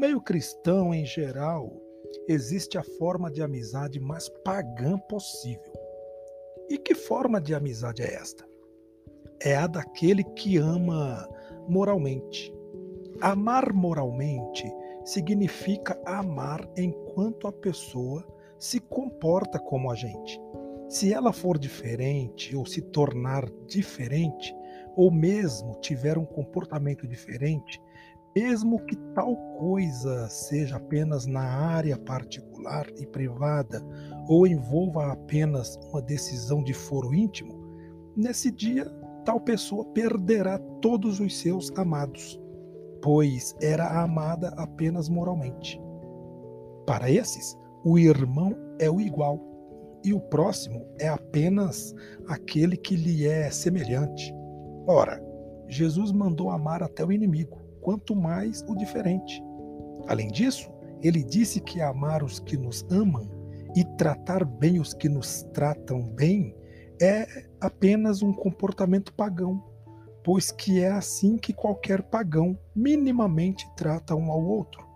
meio cristão em geral, existe a forma de amizade mais pagã possível. E que forma de amizade é esta? É a daquele que ama moralmente. Amar moralmente significa amar enquanto a pessoa se comporta como a gente. Se ela for diferente ou se tornar diferente, ou mesmo tiver um comportamento diferente, mesmo que tal coisa seja apenas na área particular e privada ou envolva apenas uma decisão de foro íntimo, nesse dia tal pessoa perderá todos os seus amados, pois era amada apenas moralmente. Para esses, o irmão é o igual e o próximo é apenas aquele que lhe é semelhante. Ora, Jesus mandou amar até o inimigo quanto mais o diferente. Além disso, ele disse que amar os que nos amam e tratar bem os que nos tratam bem é apenas um comportamento pagão, pois que é assim que qualquer pagão minimamente trata um ao outro.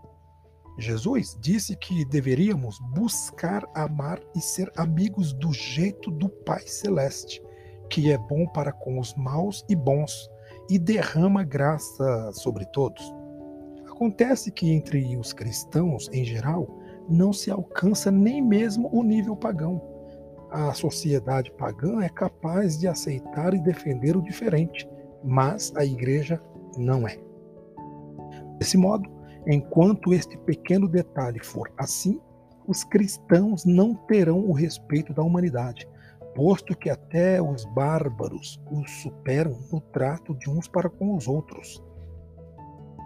Jesus disse que deveríamos buscar amar e ser amigos do jeito do Pai Celeste, que é bom para com os maus e bons, e derrama graça sobre todos. Acontece que entre os cristãos, em geral, não se alcança nem mesmo o nível pagão. A sociedade pagã é capaz de aceitar e defender o diferente, mas a igreja não é. Desse modo, enquanto este pequeno detalhe for assim, os cristãos não terão o respeito da humanidade, posto que até os bárbaros os superam no trato de uns para com os outros.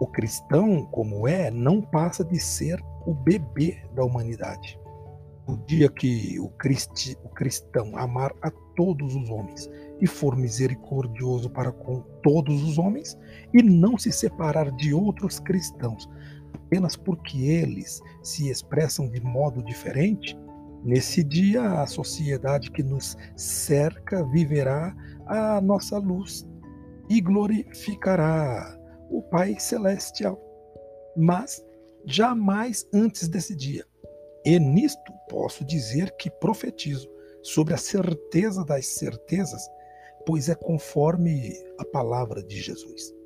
O cristão, como é, não passa de ser o bebê da humanidade. O dia que o, cristi, o cristão amar a todos os homens e for misericordioso para com todos os homens e não se separar de outros cristãos apenas porque eles se expressam de modo diferente, Nesse dia, a sociedade que nos cerca viverá a nossa luz e glorificará o Pai Celestial. Mas jamais antes desse dia. E nisto posso dizer que profetizo sobre a certeza das certezas, pois é conforme a palavra de Jesus.